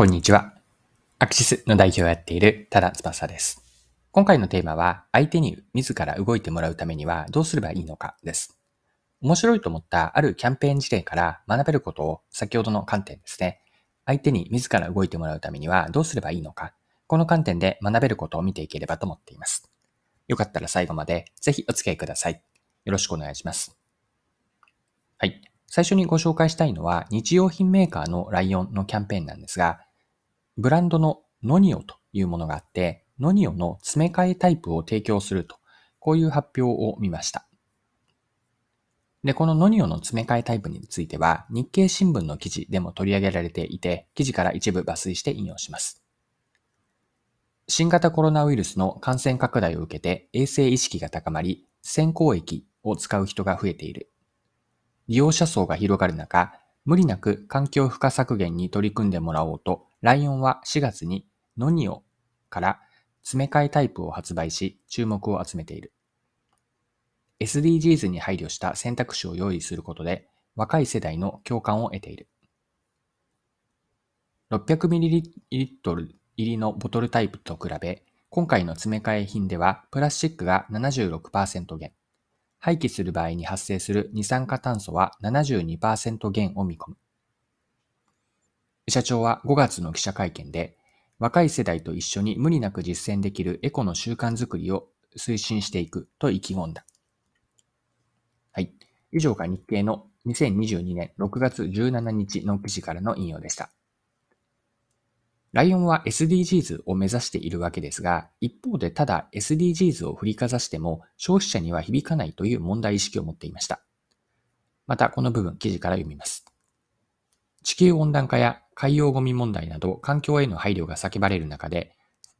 こんにちは。アクシスの代表をやっている多田翼です。今回のテーマは、相手に自ら動いてもらうためにはどうすればいいのかです。面白いと思ったあるキャンペーン事例から学べることを先ほどの観点ですね。相手に自ら動いてもらうためにはどうすればいいのか。この観点で学べることを見ていければと思っています。よかったら最後までぜひお付き合いください。よろしくお願いします。はい。最初にご紹介したいのは、日用品メーカーのライオンのキャンペーンなんですが、ブランドのノニオというものがあって、ノニオの詰め替えタイプを提供すると、こういう発表を見ました。で、このノニオの詰め替えタイプについては、日経新聞の記事でも取り上げられていて、記事から一部抜粋して引用します。新型コロナウイルスの感染拡大を受けて衛生意識が高まり、先行液を使う人が増えている。利用者層が広がる中、無理なく環境負荷削減に取り組んでもらおうと、ライオンは4月にノニオから詰め替えタイプを発売し、注目を集めている。SDGs に配慮した選択肢を用意することで、若い世代の共感を得ている。600ml 入りのボトルタイプと比べ、今回の詰め替え品ではプラスチックが76%減、廃棄する場合に発生する二酸化炭素は72%減を見込む。社長は5月の記者会見で、若い世代と一緒に無理なく実践できるエコの習慣づくりを推進していくと意気込んだ。はい。以上が日経の2022年6月17日の記事からの引用でした。ライオンは SDGs を目指しているわけですが、一方でただ SDGs を振りかざしても消費者には響かないという問題意識を持っていました。またこの部分記事から読みます。地球温暖化や海洋ゴミ問題など環境への配慮が叫ばれる中で、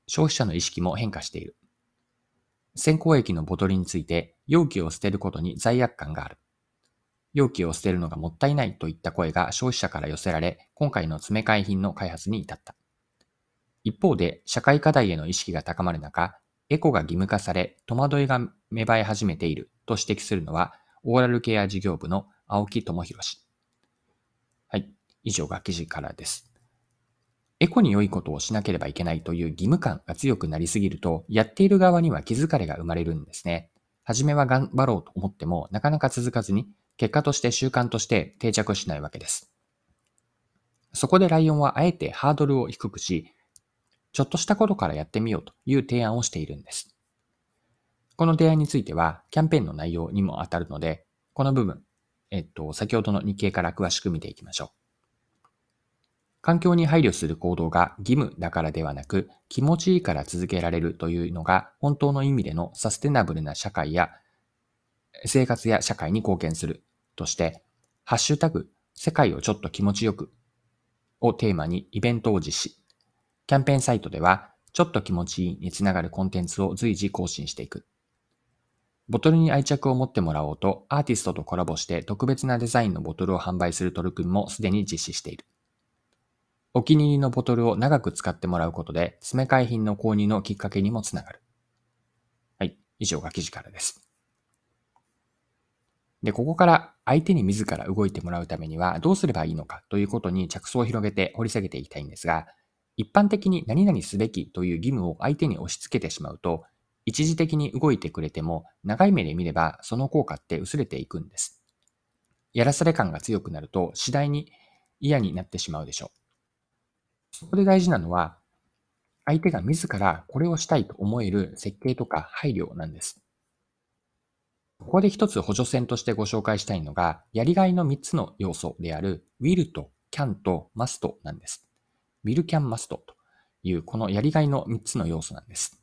消費者の意識も変化している。先行液のボトルについて容器を捨てることに罪悪感がある。容器を捨てるのがもったいないといった声が消費者から寄せられ、今回の詰め替え品の開発に至った。一方で、社会課題への意識が高まる中、エコが義務化され、戸惑いが芽生え始めていると指摘するのは、オーラルケア事業部の青木智弘氏。以上が記事からです。エコに良いことをしなければいけないという義務感が強くなりすぎると、やっている側には気づかれが生まれるんですね。初めは頑張ろうと思っても、なかなか続かずに、結果として習慣として定着しないわけです。そこでライオンはあえてハードルを低くし、ちょっとしたことからやってみようという提案をしているんです。この提案については、キャンペーンの内容にも当たるので、この部分、えっと、先ほどの日経から詳しく見ていきましょう。環境に配慮する行動が義務だからではなく、気持ちいいから続けられるというのが本当の意味でのサステナブルな社会や生活や社会に貢献するとして、ハッシュタグ、世界をちょっと気持ちよくをテーマにイベントを実施。キャンペーンサイトでは、ちょっと気持ちいいにつながるコンテンツを随時更新していく。ボトルに愛着を持ってもらおうと、アーティストとコラボして特別なデザインのボトルを販売する取り組みもすでに実施している。お気に入りのボトルを長く使ってもらうことで、詰め替え品の購入のきっかけにもつながる。はい。以上が記事からです。で、ここから相手に自ら動いてもらうためにはどうすればいいのかということに着想を広げて掘り下げていきたいんですが、一般的に何々すべきという義務を相手に押し付けてしまうと、一時的に動いてくれても、長い目で見ればその効果って薄れていくんです。やらされ感が強くなると、次第に嫌になってしまうでしょう。そこで大事なのは、相手が自らこれをしたいと思える設計とか配慮なんです。ここで一つ補助線としてご紹介したいのが、やりがいの3つの要素である will と can と must なんです。will, can, must というこのやりがいの3つの要素なんです。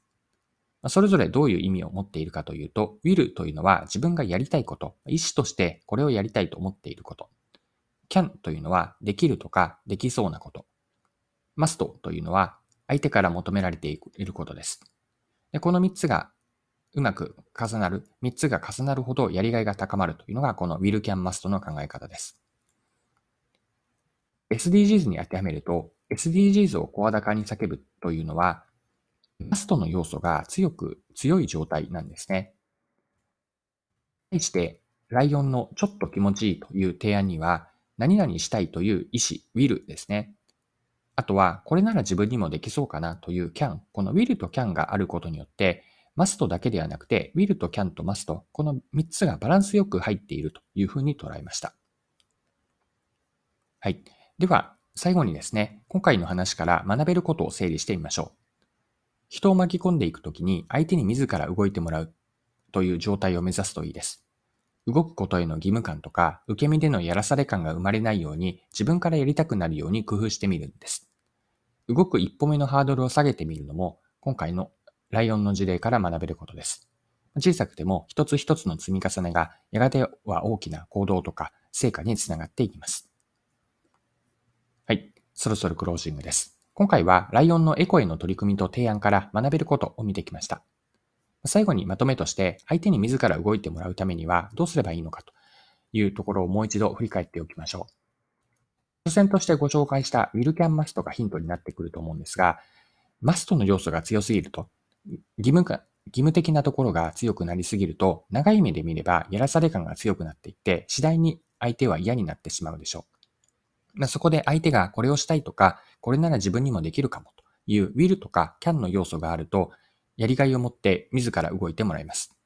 それぞれどういう意味を持っているかというと、will というのは自分がやりたいこと、意思としてこれをやりたいと思っていること。can というのはできるとかできそうなこと。Must というのは相手から求められていることです。でこの3つがうまく重なる、3つが重なるほどやりがいが高まるというのがこの will, can, must の考え方です。SDGs に当てはめると、SDGs を声高に叫ぶというのは、マストの要素が強く強い状態なんですね。対して、ライオンのちょっと気持ちいいという提案には、何々したいという意思、will ですね。あとは、これなら自分にもできそうかなという can、この will と can があることによって、must だけではなくて、will と can と must、この3つがバランスよく入っているというふうに捉えました。はい。では、最後にですね、今回の話から学べることを整理してみましょう。人を巻き込んでいくときに相手に自ら動いてもらうという状態を目指すといいです。動くことへの義務感とか、受け身でのやらされ感が生まれないように、自分からやりたくなるように工夫してみるんです。動く一歩目のハードルを下げてみるのも、今回のライオンの事例から学べることです。小さくても一つ一つの積み重ねがやがては大きな行動とか成果につながっていきます。はい。そろそろクロージングです。今回はライオンのエコへの取り組みと提案から学べることを見てきました。最後にまとめとして相手に自ら動いてもらうためにはどうすればいいのかというところをもう一度振り返っておきましょう。初戦としてご紹介したウィルキャンマストがヒントになってくると思うんですが、マストの要素が強すぎると、義務か義務的なところが強くなりすぎると、長い目で見ればやらされ感が強くなっていって、次第に相手は嫌になってしまうでしょう。まあ、そこで相手がこれをしたいとか、これなら自分にもできるかもという will とか can の要素があると、やりがいを持って自ら動いてもらいます。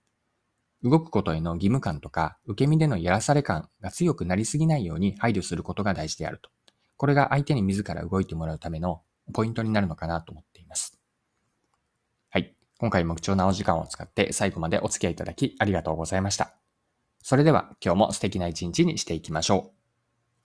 動くことへの義務感とか、受け身でのやらされ感が強くなりすぎないように配慮することが大事であると。これが相手に自ら動いてもらうためのポイントになるのかなと思っています。はい。今回も貴重なお時間を使って最後までお付き合いいただきありがとうございました。それでは今日も素敵な一日にしていきましょう。